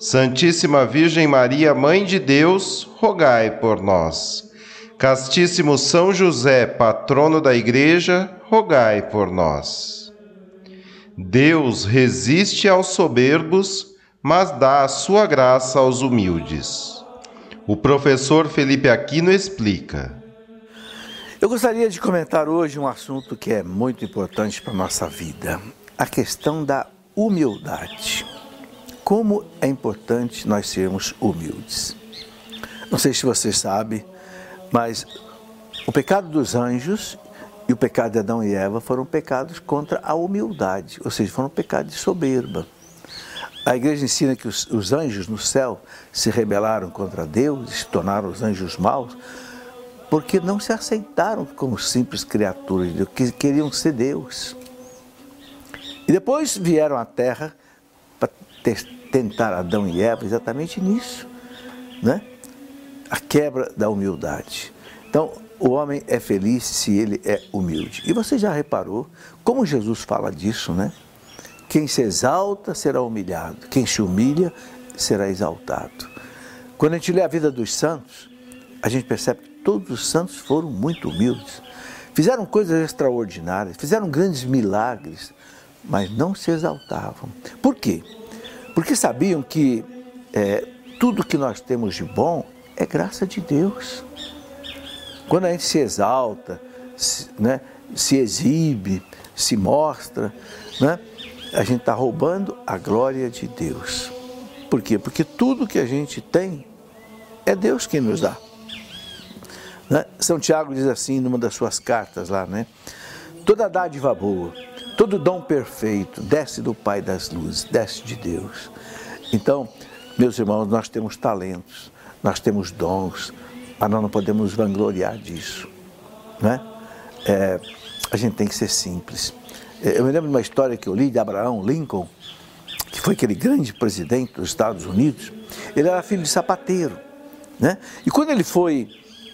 Santíssima Virgem Maria, Mãe de Deus, rogai por nós. Castíssimo São José, patrono da Igreja, rogai por nós. Deus resiste aos soberbos, mas dá a sua graça aos humildes. O professor Felipe Aquino explica. Eu gostaria de comentar hoje um assunto que é muito importante para a nossa vida: a questão da humildade como é importante nós sermos humildes. Não sei se você sabe, mas o pecado dos anjos e o pecado de Adão e Eva foram pecados contra a humildade, ou seja, foram pecados de soberba. A igreja ensina que os, os anjos no céu se rebelaram contra Deus se tornaram os anjos maus porque não se aceitaram como simples criaturas de Deus, que queriam ser Deus. E depois vieram à terra para tentar Adão e Eva exatamente nisso, né? A quebra da humildade. Então, o homem é feliz se ele é humilde. E você já reparou como Jesus fala disso, né? Quem se exalta será humilhado, quem se humilha será exaltado. Quando a gente lê a vida dos santos, a gente percebe que todos os santos foram muito humildes. Fizeram coisas extraordinárias, fizeram grandes milagres, mas não se exaltavam. Por quê? Porque sabiam que é, tudo que nós temos de bom é graça de Deus. Quando a gente se exalta, se, né, se exibe, se mostra, né, a gente está roubando a glória de Deus. Por quê? Porque tudo que a gente tem é Deus quem nos dá. Né? São Tiago diz assim numa das suas cartas lá, né? Toda dádiva boa Todo dom perfeito desce do Pai das luzes, desce de Deus. Então, meus irmãos, nós temos talentos, nós temos dons, mas nós não podemos nos vangloriar disso. Né? É, a gente tem que ser simples. É, eu me lembro de uma história que eu li de Abraão Lincoln, que foi aquele grande presidente dos Estados Unidos. Ele era filho de sapateiro. Né? E quando ele foi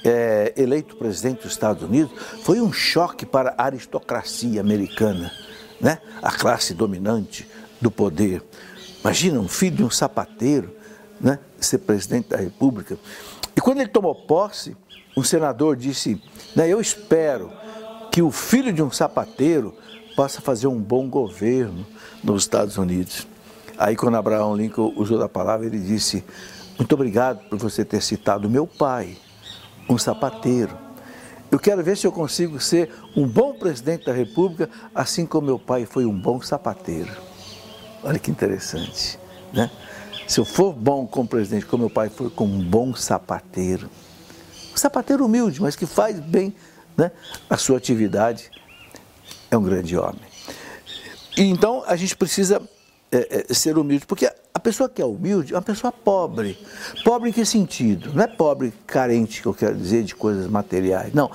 é, eleito presidente dos Estados Unidos, foi um choque para a aristocracia americana né? a classe dominante do poder. Imagina um filho de um sapateiro né? ser presidente da República. E quando ele tomou posse, um senador disse: né, Eu espero que o filho de um sapateiro possa fazer um bom governo nos Estados Unidos. Aí, quando Abraão Lincoln usou a palavra, ele disse: Muito obrigado por você ter citado meu pai, um sapateiro. Eu quero ver se eu consigo ser um bom presidente da República, assim como meu pai foi um bom sapateiro. Olha que interessante, né? Se eu for bom como presidente, como meu pai foi como um bom sapateiro, um sapateiro humilde, mas que faz bem né, a sua atividade, é um grande homem. E então a gente precisa é, é, ser humilde, porque a pessoa que é humilde é uma pessoa pobre. Pobre em que sentido? Não é pobre carente, que eu quero dizer, de coisas materiais. Não.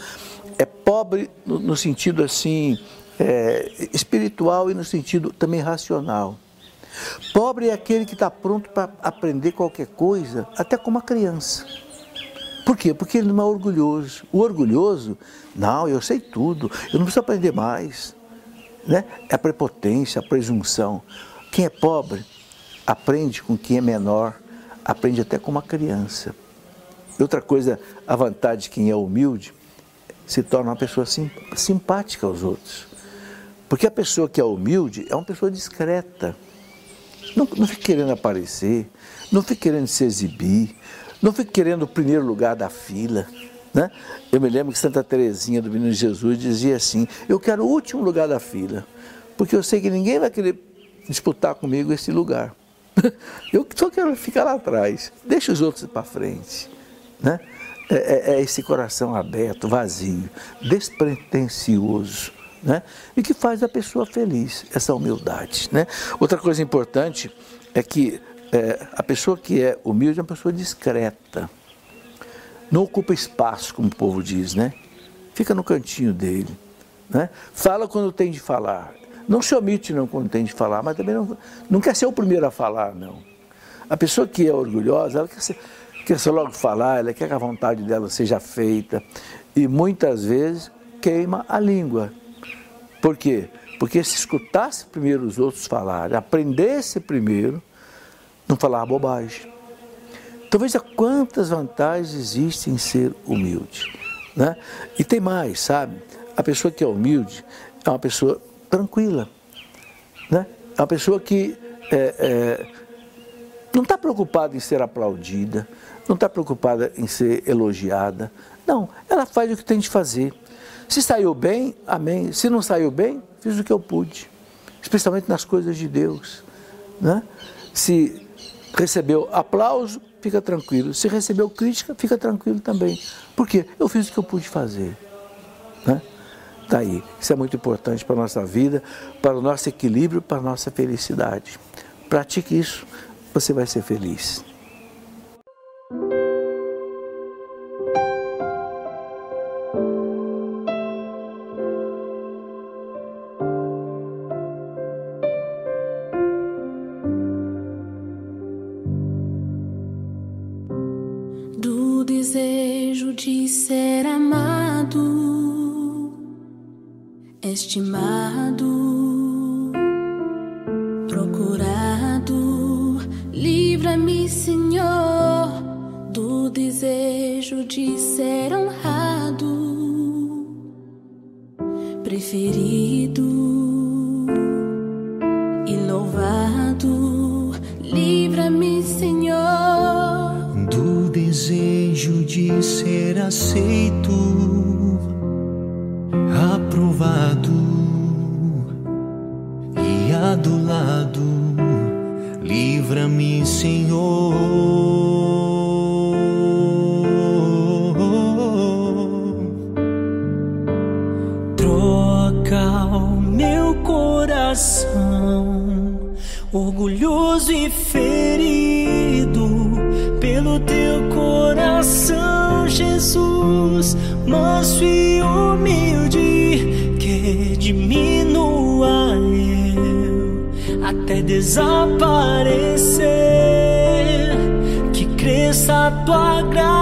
É pobre no, no sentido assim, é, espiritual e no sentido também racional. Pobre é aquele que está pronto para aprender qualquer coisa, até como uma criança. Por quê? Porque ele não é orgulhoso. O orgulhoso, não, eu sei tudo, eu não preciso aprender mais. Né? É a prepotência, a presunção. Quem é pobre aprende com quem é menor, aprende até com uma criança. Outra coisa, a vantagem de quem é humilde se torna uma pessoa simpática aos outros. Porque a pessoa que é humilde é uma pessoa discreta. Não, não fica querendo aparecer, não fica querendo se exibir, não fica querendo o primeiro lugar da fila. Né? Eu me lembro que Santa Teresinha do Menino Jesus dizia assim: Eu quero o último lugar da fila, porque eu sei que ninguém vai querer disputar comigo esse lugar. Eu só quero ficar lá atrás, deixa os outros para frente. Né? É, é, é, esse coração aberto, vazio, despretensioso. Né? E que faz a pessoa feliz, essa humildade. Né? Outra coisa importante é que é, a pessoa que é humilde é uma pessoa discreta. Não ocupa espaço, como o povo diz, né? Fica no cantinho dele. Né? Fala quando tem de falar. Não se omite não quando tem de falar, mas também não, não quer ser o primeiro a falar, não. A pessoa que é orgulhosa, ela quer ser, quer ser logo falar, ela quer que a vontade dela seja feita. E muitas vezes queima a língua. Por quê? Porque se escutasse primeiro os outros falarem, aprendesse primeiro, não falar bobagem. Então veja quantas vantagens existem em ser humilde. Né? E tem mais, sabe? A pessoa que é humilde é uma pessoa tranquila. Né? É uma pessoa que é, é, não está preocupada em ser aplaudida, não está preocupada em ser elogiada. Não, ela faz o que tem de fazer. Se saiu bem, amém. Se não saiu bem, fiz o que eu pude. Especialmente nas coisas de Deus. Né? Se recebeu aplauso, fica tranquilo. Se recebeu crítica, fica tranquilo também. Por quê? Eu fiz o que eu pude fazer. Né? Tá aí. Isso é muito importante para a nossa vida, para o nosso equilíbrio, para a nossa felicidade. Pratique isso, você vai ser feliz. E adulado, livra-me, Senhor. Troca o meu coração, orgulhoso e ferido, pelo teu coração, Jesus, manso e desaparecer, que cresça a tua graça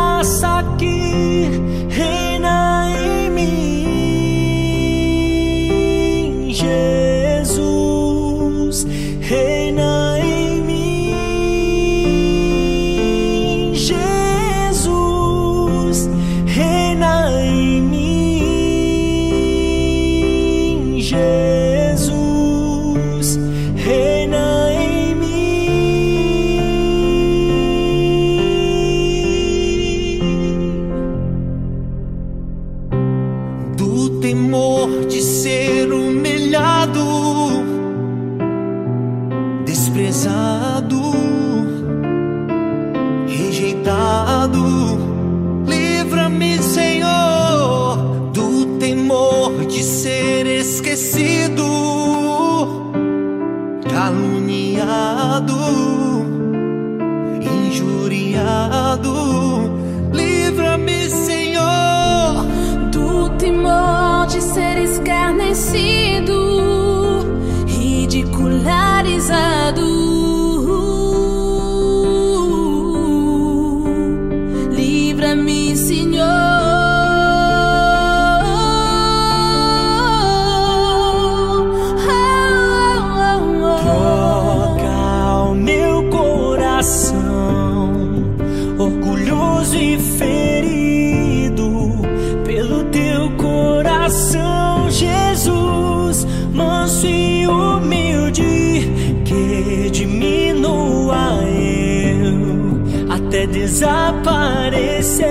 desaparecer,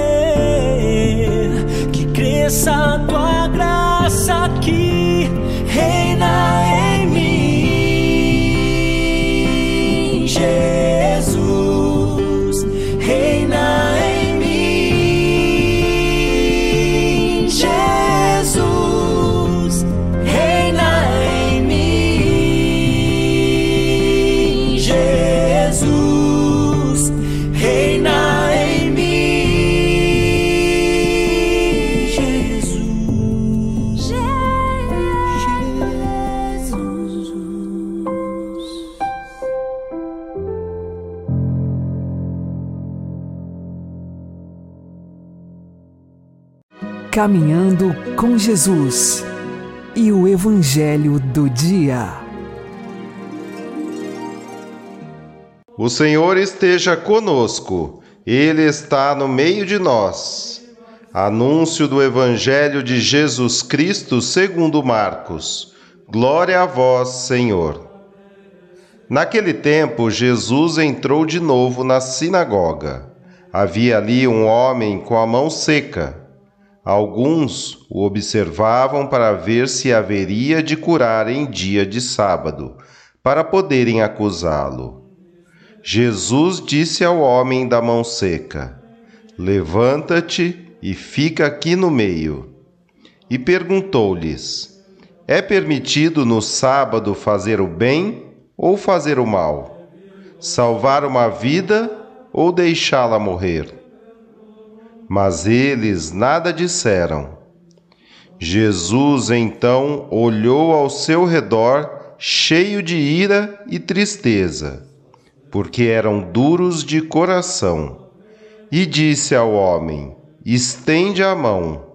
que cresça Caminhando com Jesus e o Evangelho do Dia. O Senhor esteja conosco, Ele está no meio de nós. Anúncio do Evangelho de Jesus Cristo segundo Marcos. Glória a vós, Senhor. Naquele tempo, Jesus entrou de novo na sinagoga. Havia ali um homem com a mão seca. Alguns o observavam para ver se haveria de curar em dia de sábado, para poderem acusá-lo. Jesus disse ao homem da mão seca: Levanta-te e fica aqui no meio. E perguntou-lhes: É permitido no sábado fazer o bem ou fazer o mal? Salvar uma vida ou deixá-la morrer? Mas eles nada disseram. Jesus então olhou ao seu redor, cheio de ira e tristeza, porque eram duros de coração, e disse ao homem: Estende a mão.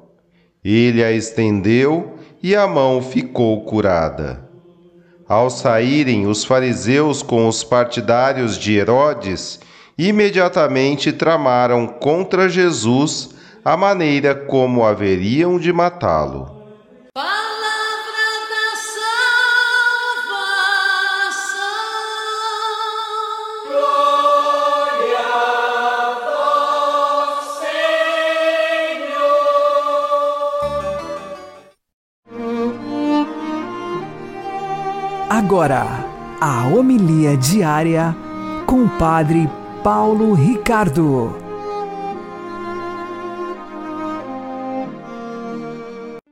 Ele a estendeu e a mão ficou curada. Ao saírem os fariseus com os partidários de Herodes, imediatamente tramaram contra Jesus a maneira como haveriam de matá-lo. Palavra da salvação. Agora, a homilia diária com o Padre Paulo Ricardo.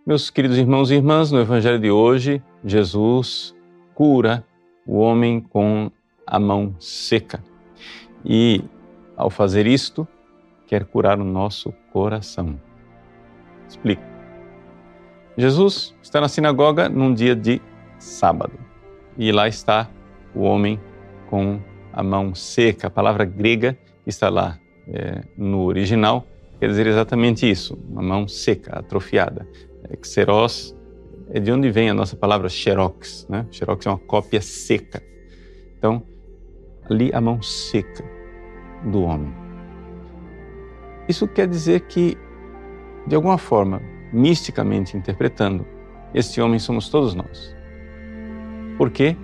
Meus queridos irmãos e irmãs, no Evangelho de hoje, Jesus cura o homem com a mão seca. E, ao fazer isto, quer curar o nosso coração. Explico. Jesus está na sinagoga num dia de sábado. E lá está o homem com a mão seca. A palavra grega está lá é, no original quer dizer exatamente isso: uma mão seca, atrofiada. É, é de onde vem a nossa palavra xerox. Né? Xerox é uma cópia seca. Então, ali a mão seca do homem. Isso quer dizer que, de alguma forma, misticamente interpretando, este homem somos todos nós. Por quê?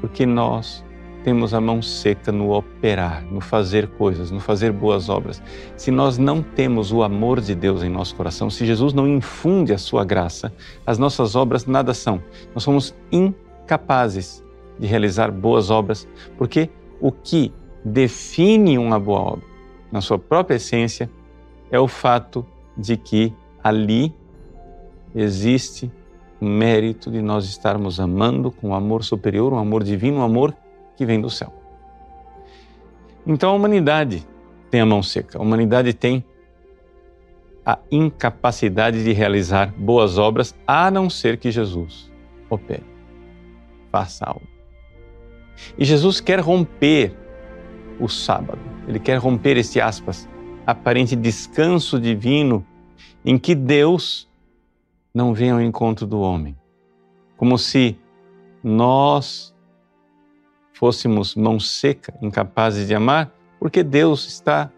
Porque nós temos a mão seca no operar, no fazer coisas, no fazer boas obras. Se nós não temos o amor de Deus em nosso coração, se Jesus não infunde a sua graça, as nossas obras nada são. Nós somos incapazes de realizar boas obras, porque o que define uma boa obra, na sua própria essência, é o fato de que ali existe o mérito de nós estarmos amando com um amor superior, um amor divino, um amor que vem do céu. Então a humanidade tem a mão seca, a humanidade tem a incapacidade de realizar boas obras, a não ser que Jesus opere, faça algo. E Jesus quer romper o sábado, ele quer romper esse aspas, aparente descanso divino em que Deus não vem ao encontro do homem. Como se nós fôssemos mão seca, incapazes de amar, porque Deus está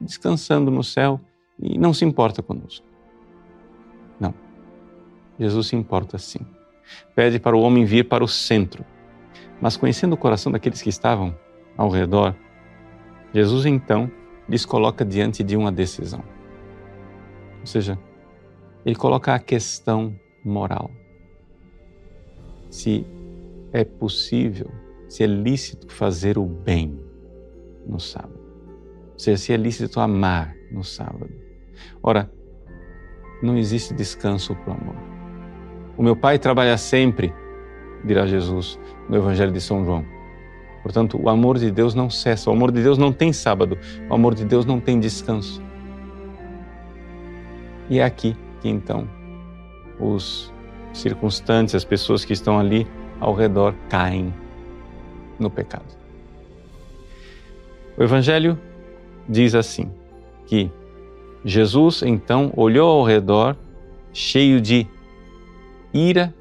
descansando no céu e não se importa conosco. Não. Jesus se importa sim. Pede para o homem vir para o centro. Mas conhecendo o coração daqueles que estavam ao redor, Jesus então lhes coloca diante de uma decisão. Ou seja, ele coloca a questão moral. Se é possível, se é lícito fazer o bem no sábado. Se é lícito amar no sábado. Ora, não existe descanso para o amor. O meu Pai trabalha sempre, dirá Jesus no Evangelho de São João. Portanto, o amor de Deus não cessa, o amor de Deus não tem sábado, o amor de Deus não tem descanso. E é aqui que então os circunstantes, as pessoas que estão ali ao redor caem no pecado. O Evangelho diz assim: que Jesus então olhou ao redor, cheio de ira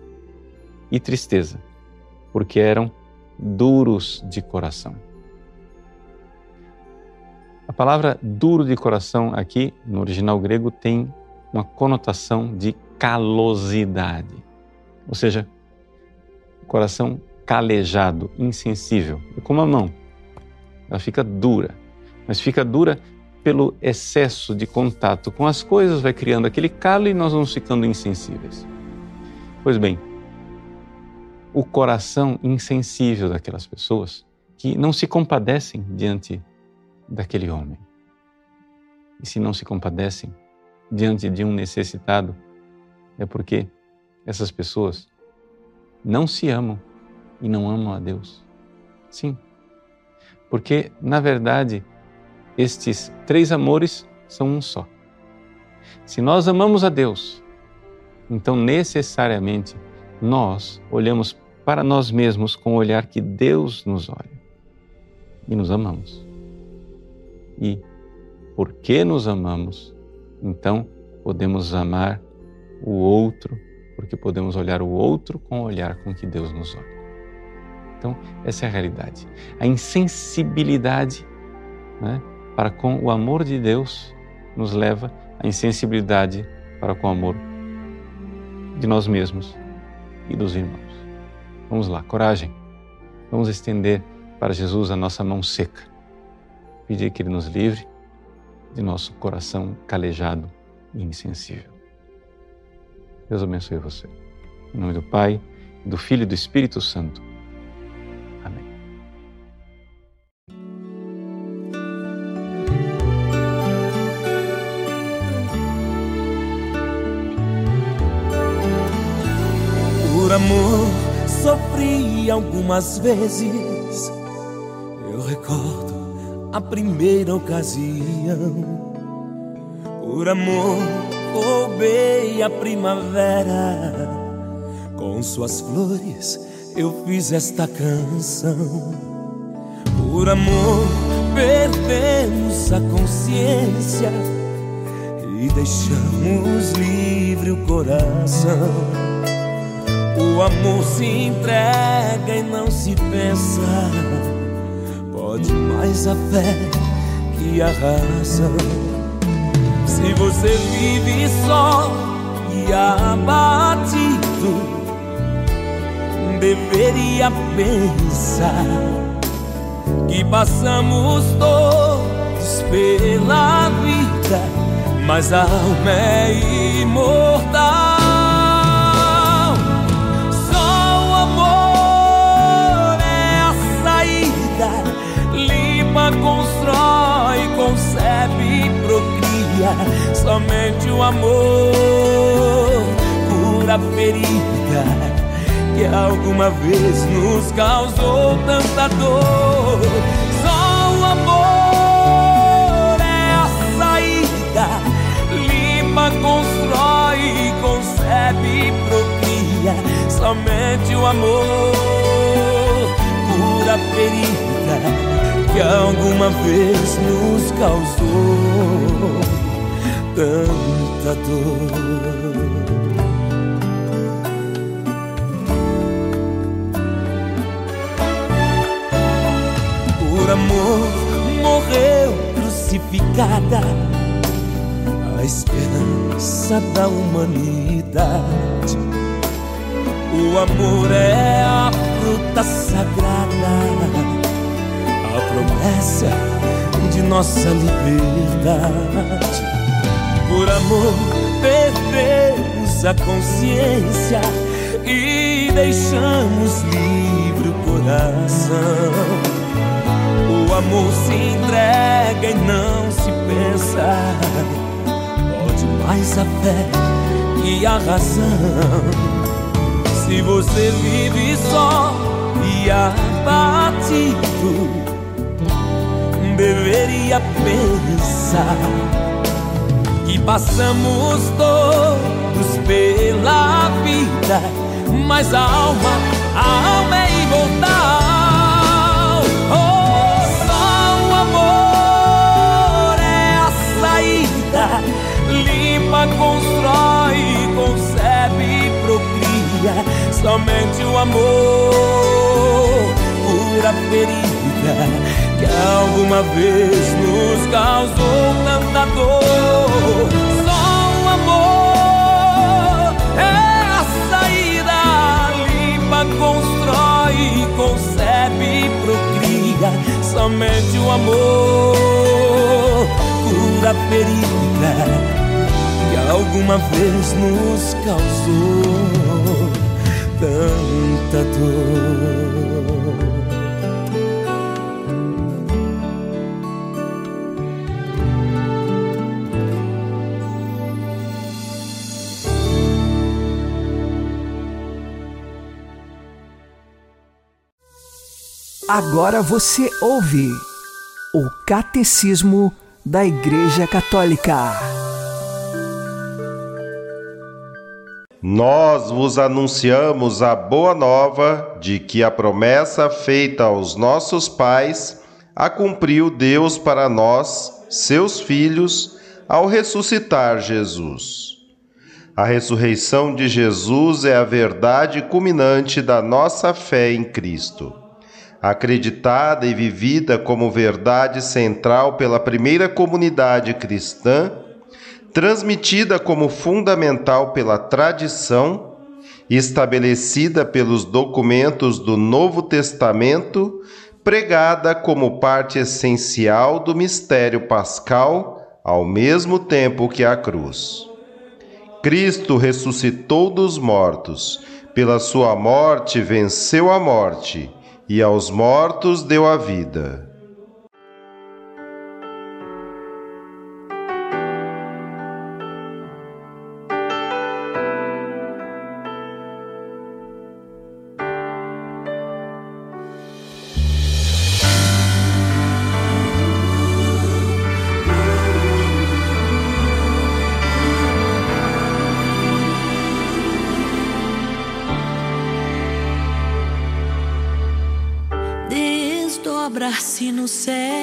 e tristeza, porque eram duros de coração. A palavra duro de coração aqui, no original grego, tem uma conotação de calosidade, ou seja, coração calejado, insensível, é como a mão. Ela fica dura, mas fica dura pelo excesso de contato com as coisas, vai criando aquele calo e nós vamos ficando insensíveis. Pois bem, o coração insensível daquelas pessoas que não se compadecem diante daquele homem. E se não se compadecem diante de um necessitado, é porque essas pessoas não se amam e não amam a Deus. Sim. Porque, na verdade, estes três amores são um só. Se nós amamos a Deus, então necessariamente nós olhamos para nós mesmos com o olhar que Deus nos olha e nos amamos. E porque nos amamos, então podemos amar o outro, porque podemos olhar o outro com o olhar com que Deus nos olha. Então, essa é a realidade. A insensibilidade né, para com o amor de Deus nos leva à insensibilidade para com o amor de nós mesmos e dos irmãos. Vamos lá, coragem. Vamos estender para Jesus a nossa mão seca. Pedir que Ele nos livre de nosso coração calejado e insensível. Deus abençoe você. Em nome do Pai, do Filho e do Espírito Santo. Sofri algumas vezes. Eu recordo a primeira ocasião. Por amor roubei a primavera. Com suas flores eu fiz esta canção. Por amor perdemos a consciência e deixamos livre o coração. O amor se entrega e não se pensa. Pode mais a fé que a razão. Se você vive só e abatido, deveria pensar que passamos todos pela vida, mas a alma é imortal. Limpa, constrói, concebe, procria. Somente o amor cura a ferida que alguma vez nos causou tanta dor. Só o amor é a saída, limpa, constrói, concebe, procria. Somente o amor cura a ferida que alguma vez nos causou tanta dor. por amor morreu crucificada a esperança da humanidade. O amor é a fruta sagrada, promessa de nossa liberdade. Por amor perdemos a consciência e deixamos livre o coração. O amor se entrega e não se pensa. Pode mais a fé e a razão. Se você vive só e abatido, deveria pensar que passamos todos pela vida, mas a alma, a alma é imortal. Oh, só o amor é a saída, limpa, constrói, concebe, procria. Somente o amor cura a ferida que alguma vez nos causou tanta dor. Só o amor é a saída, limpa, constrói, concebe, procria. Somente o amor cura a ferida que alguma vez nos causou tanta dor. Agora você ouve o Catecismo da Igreja Católica. Nós vos anunciamos a boa nova de que a promessa feita aos nossos pais a cumpriu Deus para nós, seus filhos, ao ressuscitar Jesus. A ressurreição de Jesus é a verdade culminante da nossa fé em Cristo acreditada e vivida como verdade central pela primeira comunidade cristã, transmitida como fundamental pela tradição, estabelecida pelos documentos do Novo Testamento, pregada como parte essencial do mistério pascal, ao mesmo tempo que a cruz. Cristo ressuscitou dos mortos, pela sua morte venceu a morte e aos mortos deu a vida. No céu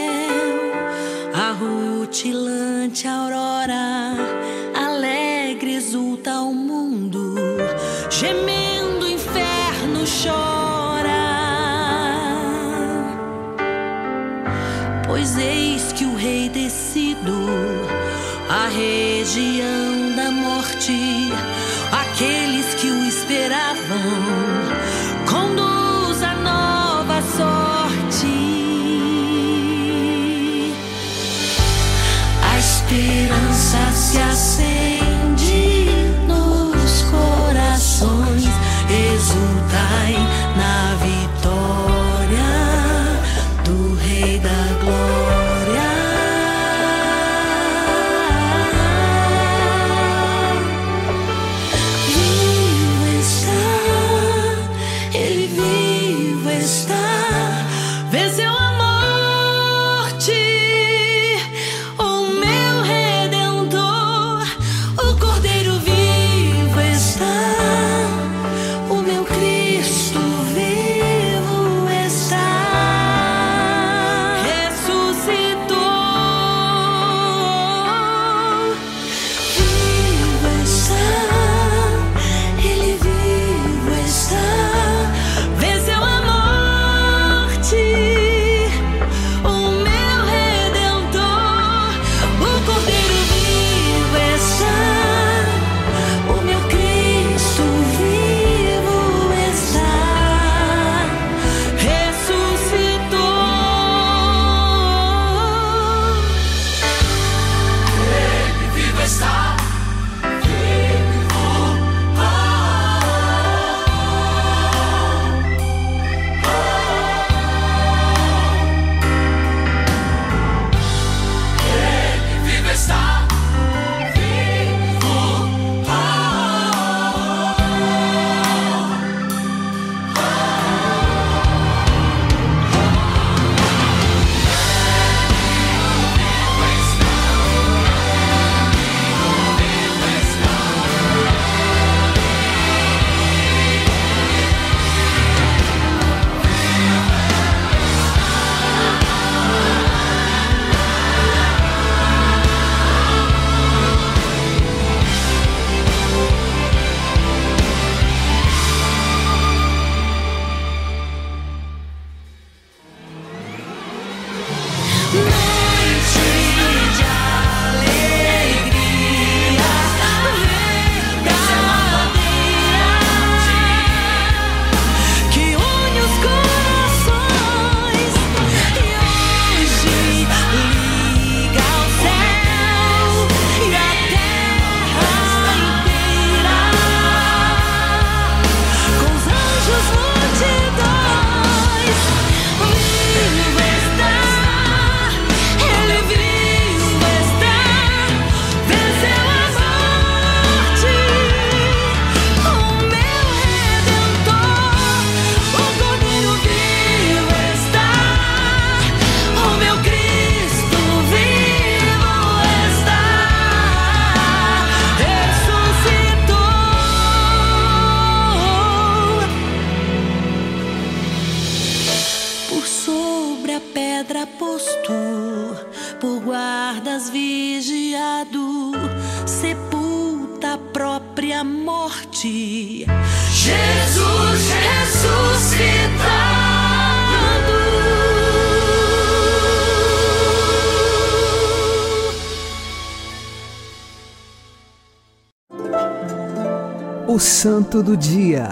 Santo do Dia,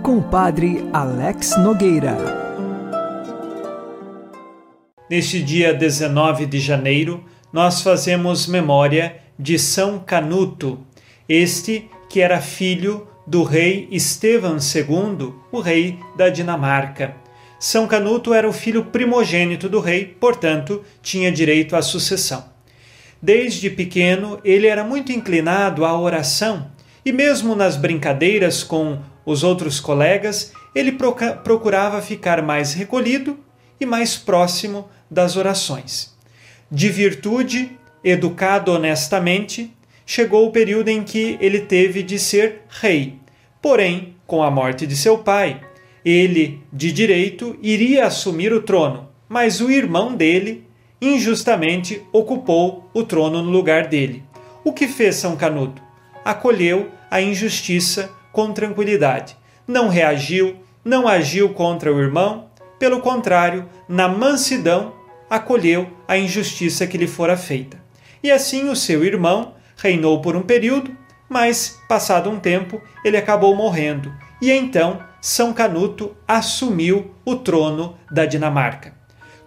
com o Padre Alex Nogueira. Neste dia 19 de janeiro, nós fazemos memória de São Canuto, este que era filho do rei Estevão II, o rei da Dinamarca. São Canuto era o filho primogênito do rei, portanto, tinha direito à sucessão. Desde pequeno, ele era muito inclinado à oração e, mesmo nas brincadeiras com os outros colegas, ele procurava ficar mais recolhido e mais próximo das orações. De virtude, educado honestamente, chegou o período em que ele teve de ser rei. Porém, com a morte de seu pai, ele, de direito, iria assumir o trono, mas o irmão dele, injustamente, ocupou o trono no lugar dele. O que fez São Canuto? Acolheu a injustiça com tranquilidade. Não reagiu, não agiu contra o irmão, pelo contrário, na mansidão, acolheu a injustiça que lhe fora feita. E assim o seu irmão reinou por um período, mas, passado um tempo, ele acabou morrendo, e então São Canuto assumiu o trono da Dinamarca.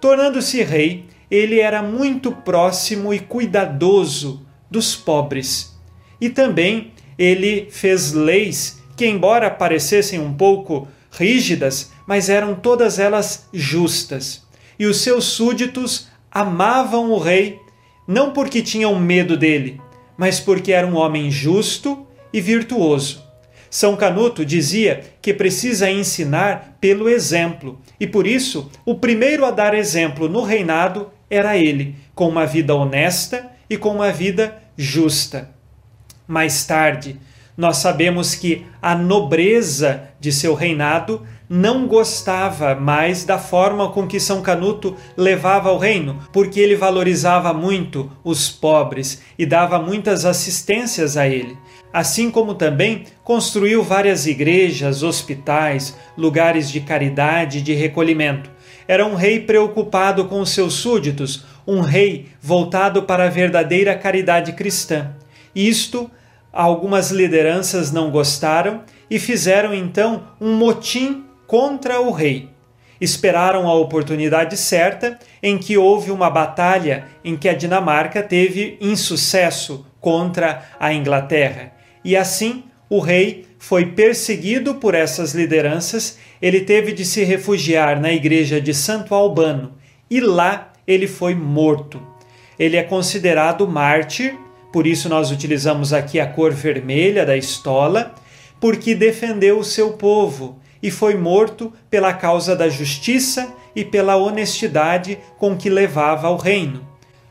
Tornando-se rei, ele era muito próximo e cuidadoso dos pobres. E também ele fez leis que, embora parecessem um pouco rígidas, mas eram todas elas justas. E os seus súditos amavam o rei, não porque tinham medo dele, mas porque era um homem justo e virtuoso. São Canuto dizia que precisa ensinar pelo exemplo, e por isso o primeiro a dar exemplo no reinado era ele, com uma vida honesta e com uma vida justa. Mais tarde, nós sabemos que a nobreza de seu reinado não gostava mais da forma com que São Canuto levava o reino, porque ele valorizava muito os pobres e dava muitas assistências a ele. Assim como também construiu várias igrejas, hospitais, lugares de caridade e de recolhimento. Era um rei preocupado com os seus súditos, um rei voltado para a verdadeira caridade cristã. Isto algumas lideranças não gostaram e fizeram então um motim contra o rei. Esperaram a oportunidade certa em que houve uma batalha em que a Dinamarca teve insucesso contra a Inglaterra. E assim o rei foi perseguido por essas lideranças, ele teve de se refugiar na igreja de Santo Albano e lá ele foi morto. Ele é considerado mártir, por isso nós utilizamos aqui a cor vermelha da estola, porque defendeu o seu povo e foi morto pela causa da justiça e pela honestidade com que levava ao reino.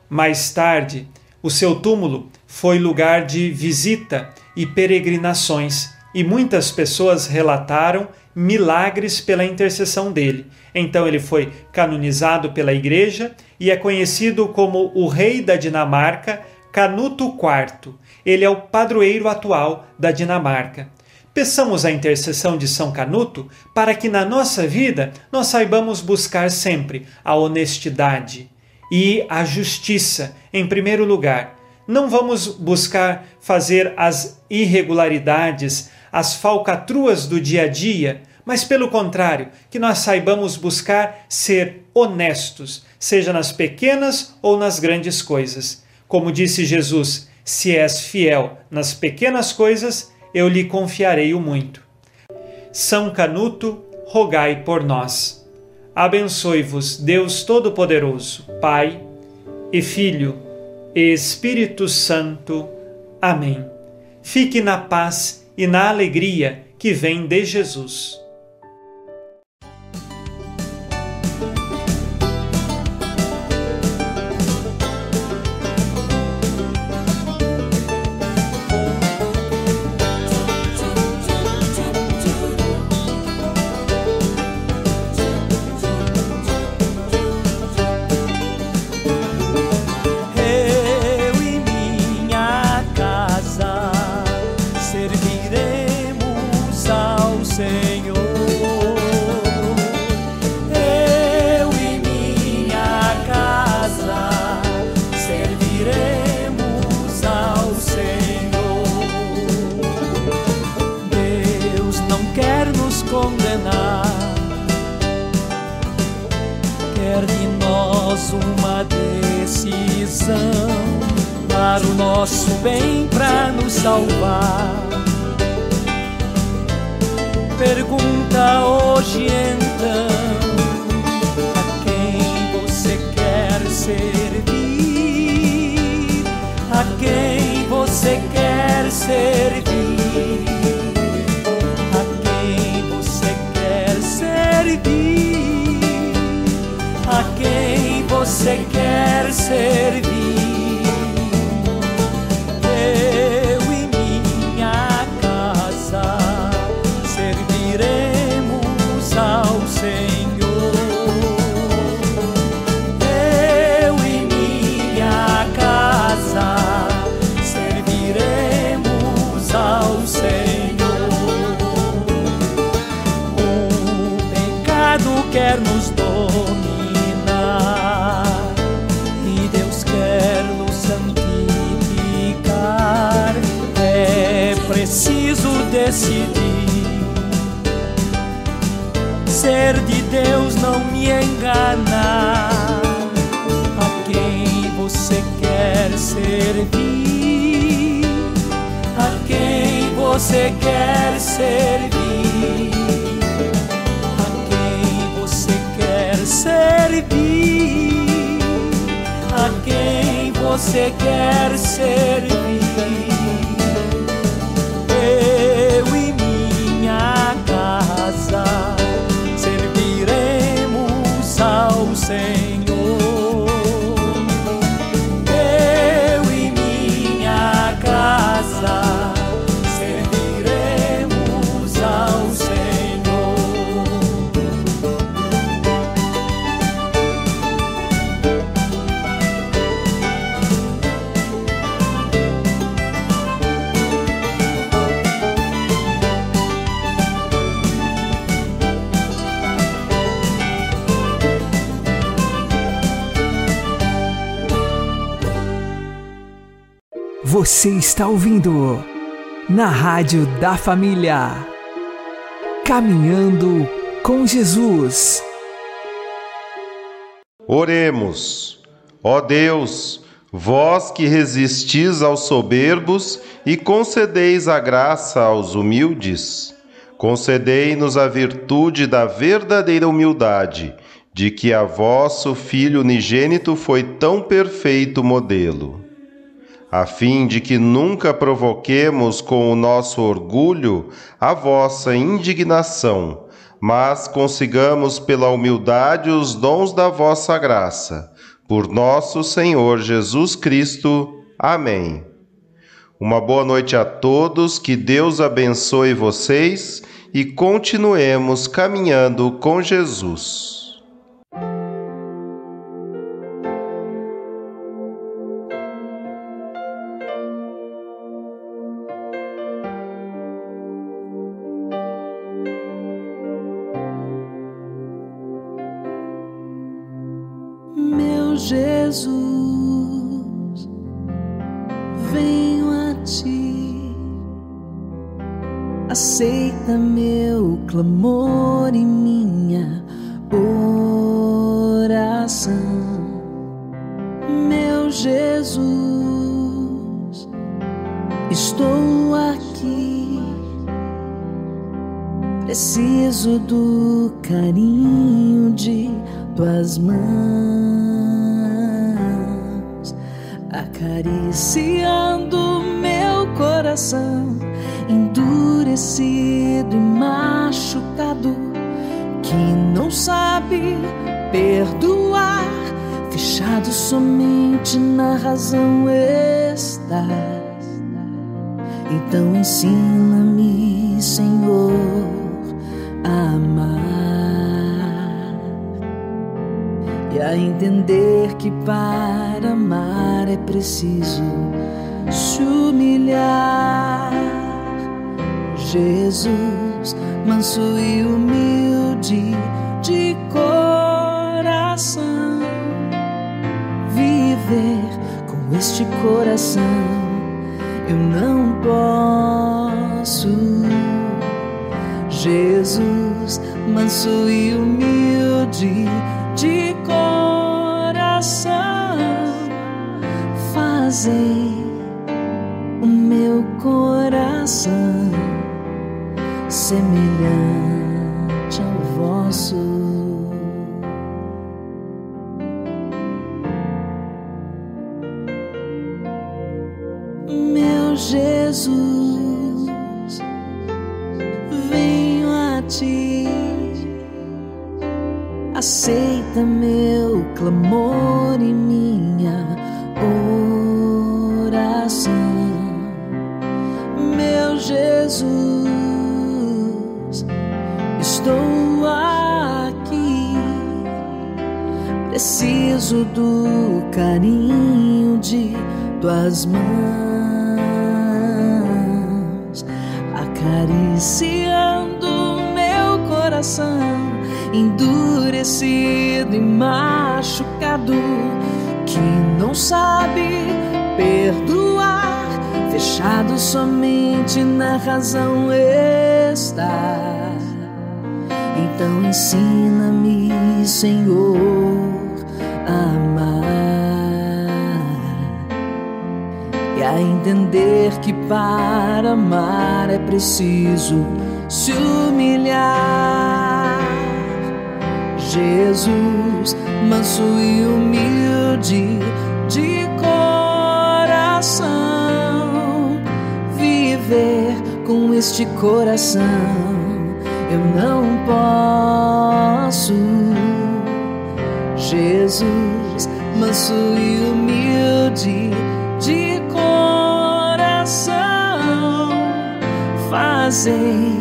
Mais tarde, o seu túmulo foi lugar de visita e peregrinações, e muitas pessoas relataram milagres pela intercessão dele. Então ele foi canonizado pela igreja e é conhecido como o rei da Dinamarca, Canuto IV. Ele é o padroeiro atual da Dinamarca. Peçamos a intercessão de São Canuto para que na nossa vida nós saibamos buscar sempre a honestidade e a justiça em primeiro lugar. Não vamos buscar fazer as irregularidades, as falcatruas do dia a dia, mas pelo contrário, que nós saibamos buscar ser honestos, seja nas pequenas ou nas grandes coisas. Como disse Jesus, se és fiel nas pequenas coisas, eu lhe confiarei o muito. São Canuto, rogai por nós. Abençoe-vos Deus Todo-Poderoso, Pai e Filho e Espírito Santo. Amém. Fique na paz e na alegria que vem de Jesus. Quem você Deus não me enganar. A quem você quer servir? A quem você quer servir? A quem você quer servir? A quem você quer servir? Está ouvindo na Rádio da Família. Caminhando com Jesus. Oremos. Ó Deus, vós que resistis aos soberbos e concedeis a graça aos humildes, concedei-nos a virtude da verdadeira humildade, de que a vosso Filho unigênito foi tão perfeito modelo a fim de que nunca provoquemos com o nosso orgulho a vossa indignação, mas consigamos pela humildade os dons da vossa graça. Por nosso Senhor Jesus Cristo. Amém. Uma boa noite a todos, que Deus abençoe vocês e continuemos caminhando com Jesus. Que não sabe perdoar, fechado somente na razão estás. Então ensina-me, Senhor, a amar e a entender que para amar é preciso se humilhar. Jesus, manso e humilde de coração, viver com este coração eu não posso. Jesus, manso e humilde de coração, fazei o meu coração semelhante ao vosso. Meu Jesus, venho a ti, aceita meu clamor e minha oração. Meu Jesus, preciso do carinho de tuas mãos, acariciando meu coração, endurecido e machucado, que não sabe perdoar, fechado somente na razão está. Então ensina-me, Senhor, amar e a entender que para amar é preciso se humilhar. Jesus, manso e humilde de coração, viver com este coração eu não posso. Jesus, manso e humilde de coração, fazei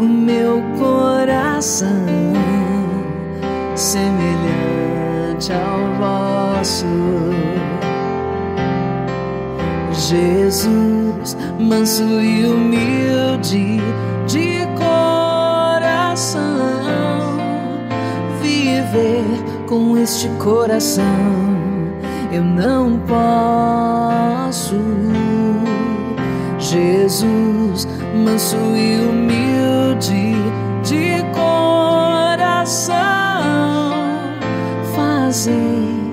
o meu coração semelhante ao vosso. Jesus, manso e humilde de coração, viver com este coração eu não posso. Jesus, manso e humilde de coração, fazei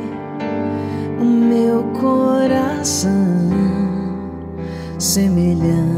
o meu coração semelhante